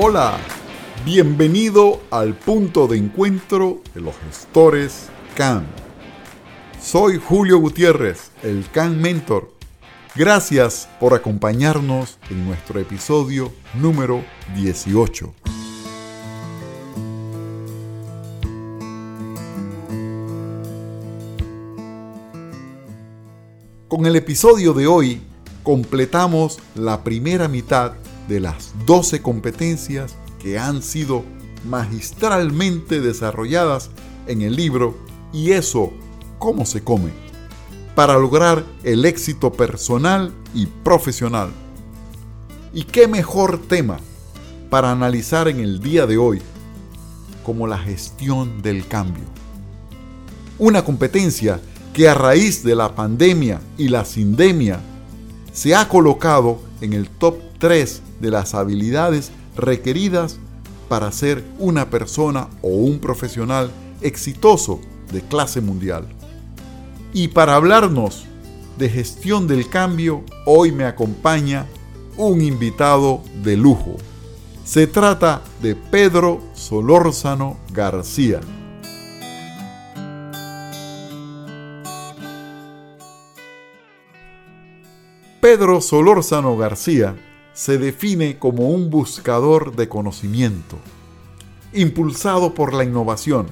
Hola, bienvenido al punto de encuentro de los gestores CAN. Soy Julio Gutiérrez, el CAN Mentor. Gracias por acompañarnos en nuestro episodio número 18. Con el episodio de hoy completamos la primera mitad de las 12 competencias que han sido magistralmente desarrolladas en el libro Y eso, ¿cómo se come? Para lograr el éxito personal y profesional. ¿Y qué mejor tema para analizar en el día de hoy como la gestión del cambio? Una competencia que a raíz de la pandemia y la sindemia se ha colocado en el top 3 de las habilidades requeridas para ser una persona o un profesional exitoso de clase mundial. Y para hablarnos de gestión del cambio, hoy me acompaña un invitado de lujo. Se trata de Pedro Solórzano García Pedro Solórzano García se define como un buscador de conocimiento, impulsado por la innovación,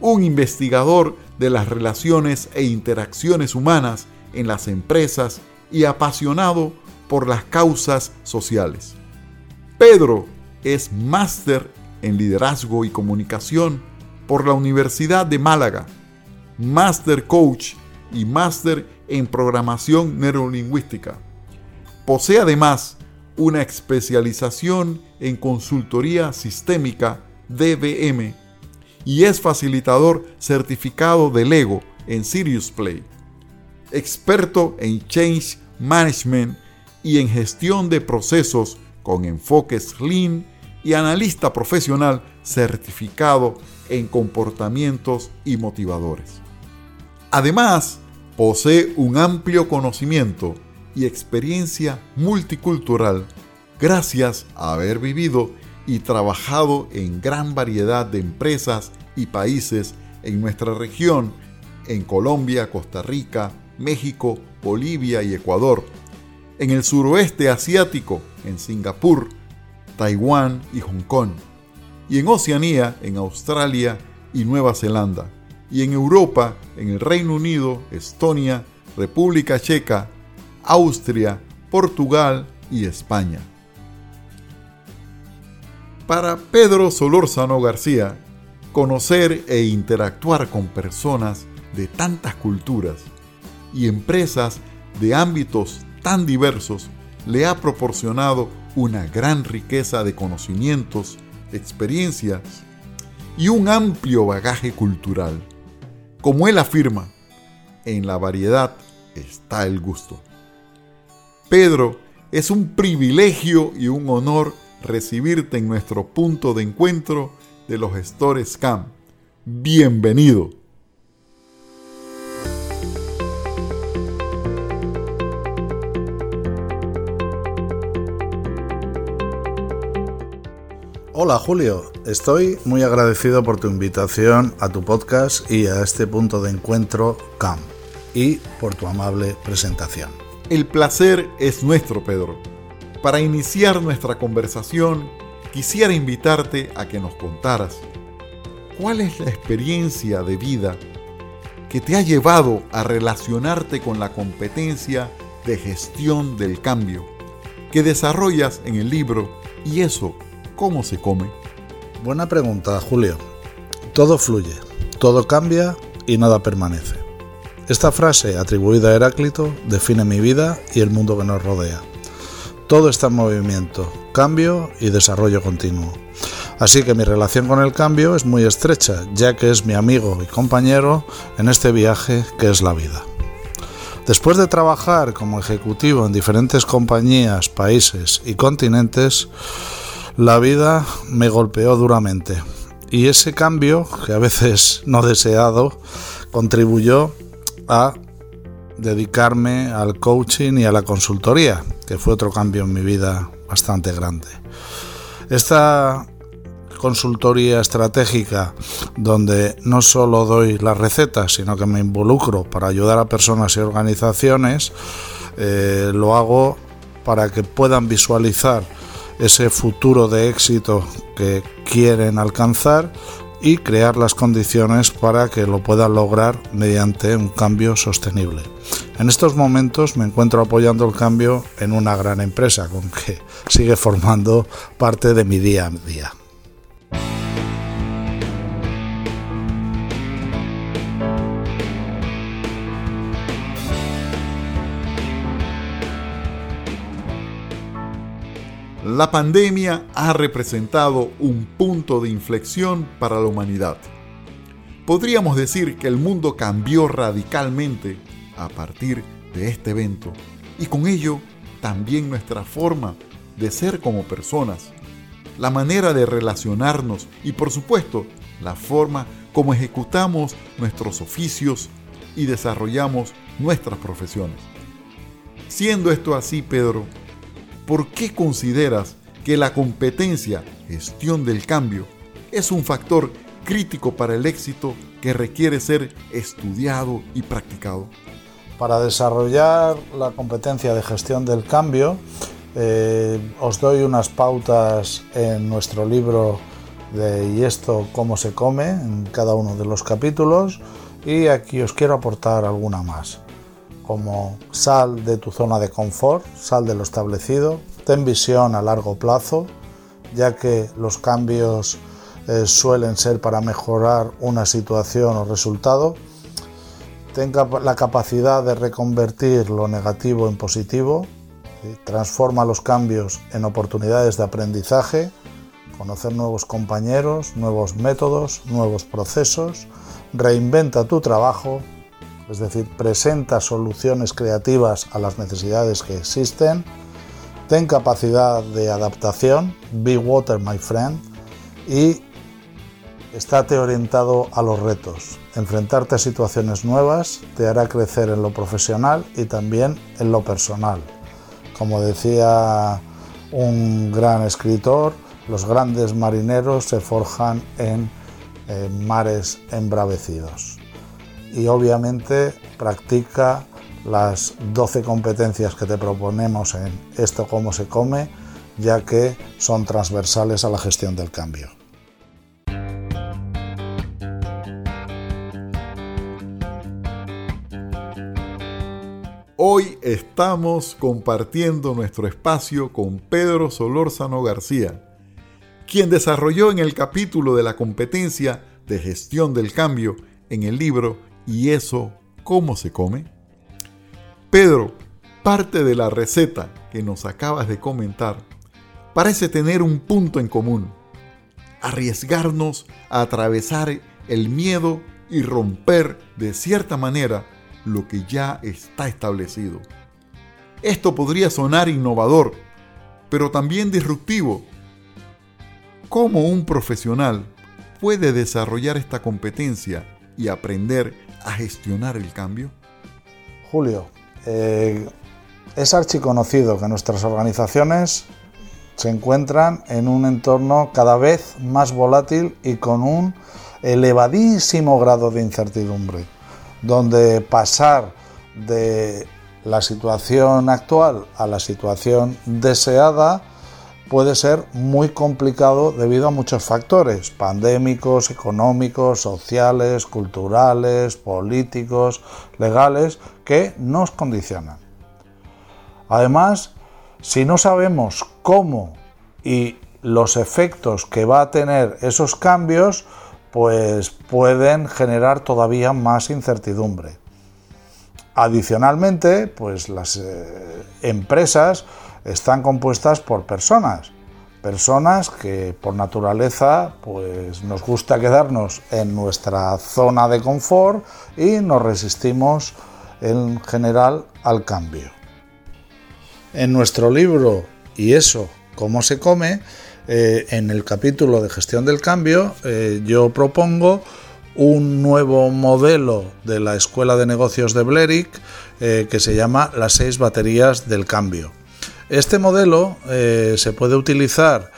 un investigador de las relaciones e interacciones humanas en las empresas y apasionado por las causas sociales. Pedro es máster en liderazgo y comunicación por la Universidad de Málaga, máster coach y máster en programación neurolingüística. Posee además una especialización en consultoría sistémica DBM y es facilitador certificado de Lego en Sirius Play. Experto en Change Management y en gestión de procesos con enfoques Lean y analista profesional certificado en comportamientos y motivadores. Además, posee un amplio conocimiento y experiencia multicultural gracias a haber vivido y trabajado en gran variedad de empresas y países en nuestra región, en Colombia, Costa Rica, México, Bolivia y Ecuador, en el suroeste asiático, en Singapur, Taiwán y Hong Kong, y en Oceanía, en Australia y Nueva Zelanda y en Europa, en el Reino Unido, Estonia, República Checa, Austria, Portugal y España. Para Pedro Solórzano García, conocer e interactuar con personas de tantas culturas y empresas de ámbitos tan diversos le ha proporcionado una gran riqueza de conocimientos, experiencias y un amplio bagaje cultural. Como él afirma, en la variedad está el gusto. Pedro, es un privilegio y un honor recibirte en nuestro punto de encuentro de los gestores CAM. Bienvenido. Hola Julio, estoy muy agradecido por tu invitación a tu podcast y a este punto de encuentro CAM y por tu amable presentación. El placer es nuestro, Pedro. Para iniciar nuestra conversación, quisiera invitarte a que nos contaras cuál es la experiencia de vida que te ha llevado a relacionarte con la competencia de gestión del cambio que desarrollas en el libro y eso cómo se come? Buena pregunta, Julio. Todo fluye, todo cambia y nada permanece. Esta frase, atribuida a Heráclito, define mi vida y el mundo que nos rodea. Todo está en movimiento, cambio y desarrollo continuo. Así que mi relación con el cambio es muy estrecha, ya que es mi amigo y compañero en este viaje que es la vida. Después de trabajar como ejecutivo en diferentes compañías, países y continentes, la vida me golpeó duramente y ese cambio, que a veces no deseado, contribuyó a dedicarme al coaching y a la consultoría, que fue otro cambio en mi vida bastante grande. Esta consultoría estratégica donde no solo doy las recetas, sino que me involucro para ayudar a personas y organizaciones, eh, lo hago para que puedan visualizar ese futuro de éxito que quieren alcanzar y crear las condiciones para que lo puedan lograr mediante un cambio sostenible. En estos momentos me encuentro apoyando el cambio en una gran empresa con que sigue formando parte de mi día a día. La pandemia ha representado un punto de inflexión para la humanidad. Podríamos decir que el mundo cambió radicalmente a partir de este evento y con ello también nuestra forma de ser como personas, la manera de relacionarnos y por supuesto la forma como ejecutamos nuestros oficios y desarrollamos nuestras profesiones. Siendo esto así, Pedro, ¿por qué consideras que la competencia, gestión del cambio, es un factor crítico para el éxito que requiere ser estudiado y practicado? Para desarrollar la competencia de gestión del cambio, eh, os doy unas pautas en nuestro libro de ¿Y esto cómo se come? en cada uno de los capítulos y aquí os quiero aportar alguna más como sal de tu zona de confort, sal de lo establecido, ten visión a largo plazo, ya que los cambios eh, suelen ser para mejorar una situación o resultado, tenga la capacidad de reconvertir lo negativo en positivo, transforma los cambios en oportunidades de aprendizaje, conocer nuevos compañeros, nuevos métodos, nuevos procesos, reinventa tu trabajo, es decir, presenta soluciones creativas a las necesidades que existen, ten capacidad de adaptación, be water my friend, y estate orientado a los retos. Enfrentarte a situaciones nuevas te hará crecer en lo profesional y también en lo personal. Como decía un gran escritor, los grandes marineros se forjan en, mares embravecidos y obviamente practica las 12 competencias que te proponemos en esto cómo se come, ya que son transversales a la gestión del cambio. Hoy estamos compartiendo nuestro espacio con Pedro Solórzano García, quien desarrolló en el capítulo de la competencia de gestión del cambio en el libro ¿Y eso cómo se come? Pedro, parte de la receta que nos acabas de comentar parece tener un punto en común. Arriesgarnos a atravesar el miedo y romper de cierta manera lo que ya está establecido. Esto podría sonar innovador, pero también disruptivo. ¿Cómo un profesional puede desarrollar esta competencia y aprender a gestionar el cambio? Julio, eh, es archiconocido que nuestras organizaciones se encuentran en un entorno cada vez más volátil y con un elevadísimo grado de incertidumbre, donde pasar de la situación actual a la situación deseada puede ser muy complicado debido a muchos factores, pandémicos, económicos, sociales, culturales, políticos, legales, que nos condicionan. Además, si no sabemos cómo y los efectos que va a tener esos cambios, pues pueden generar todavía más incertidumbre. Adicionalmente, pues las eh, empresas están compuestas por personas, personas que por naturaleza pues nos gusta quedarnos en nuestra zona de confort y nos resistimos en general al cambio. En nuestro libro Y eso, cómo se come, eh, en el capítulo de gestión del cambio, eh, yo propongo un nuevo modelo de la Escuela de Negocios de Blerick eh, que se llama las seis baterías del cambio. Este modelo eh, se puede utilizar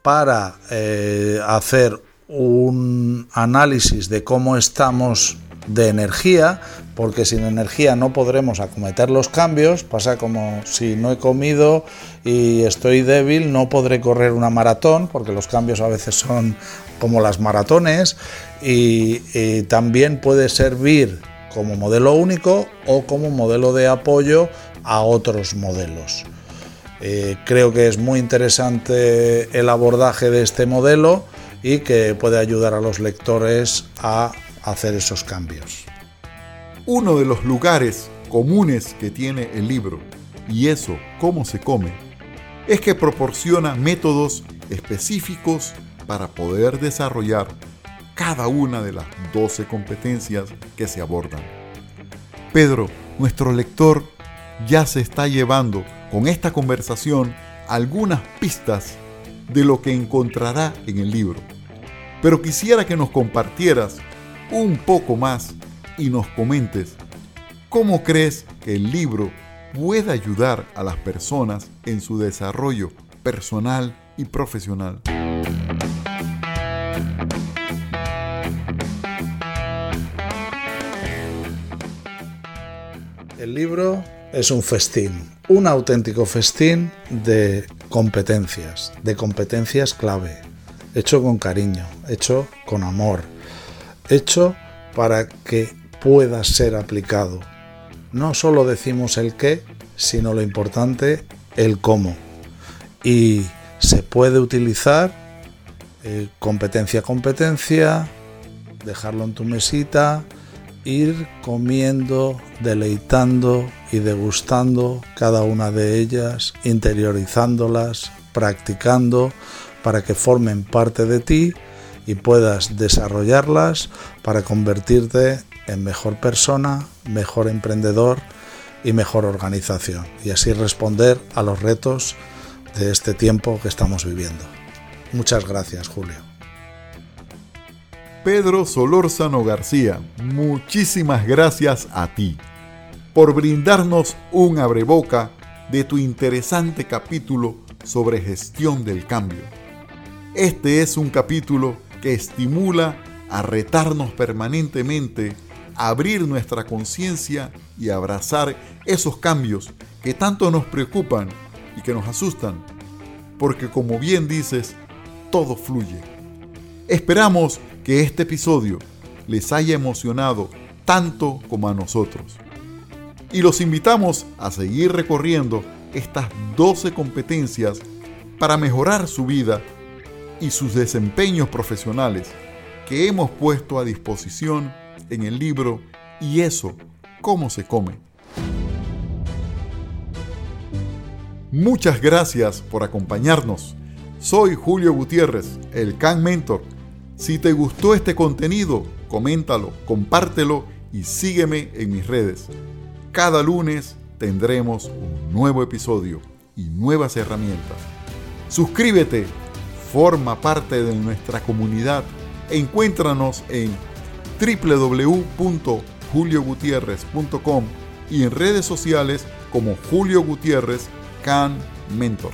para eh, hacer un análisis de cómo estamos de energía, porque sin energía no podremos acometer los cambios. Pasa como si no he comido y estoy débil, no podré correr una maratón, porque los cambios a veces son como las maratones, y, también puede servir como modelo único o como modelo de apoyo a otros modelos. Eh, creo que es muy interesante el abordaje de este modelo y que puede ayudar a los lectores a hacer esos cambios. Uno de los lugares comunes que tiene el libro, y eso, cómo se come, es que proporciona métodos específicos para poder desarrollar cada una de las 12 competencias que se abordan. Pedro, nuestro lector, ya se está llevando con esta conversación algunas pistas de lo que encontrará en el libro. Pero quisiera que nos compartieras un poco más y nos comentes cómo crees que el libro puede ayudar a las personas en su desarrollo personal y profesional. El libro es un festín, un auténtico festín de competencias, de competencias clave, hecho con cariño, hecho con amor, hecho para que pueda ser aplicado. No solo decimos el qué, sino lo importante, el cómo. Y se puede utilizar eh, competencia a competencia, dejarlo en tu mesita, ir comiendo, deleitando y degustando cada una de ellas, interiorizándolas, practicando para que formen parte de ti y puedas desarrollarlas para convertirte en mejor persona, mejor emprendedor y mejor organización y así responder a los retos de este tiempo que estamos viviendo. Muchas gracias, Julio. Pedro Solórzano García, muchísimas gracias a ti por brindarnos un abreboca de tu interesante capítulo sobre gestión del cambio. Este es un capítulo que estimula a retarnos permanentemente, a abrir nuestra conciencia y abrazar esos cambios que tanto nos preocupan y que nos asustan, porque como bien dices, todo fluye. Esperamos que este episodio les haya emocionado tanto como a nosotros. Y los invitamos a seguir recorriendo estas 12 competencias para mejorar su vida y sus desempeños profesionales que hemos puesto a disposición en el libro Y eso, cómo se come. Muchas gracias por acompañarnos. Soy Julio Gutiérrez, el Can Mentor. Si te gustó este contenido, coméntalo, compártelo y sígueme en mis redes. Cada lunes tendremos un nuevo episodio y nuevas herramientas. Suscríbete forma parte de nuestra comunidad. Encuéntranos en www.juliogutierrez.com y en redes sociales como Julio Gutiérrez Can Mentor.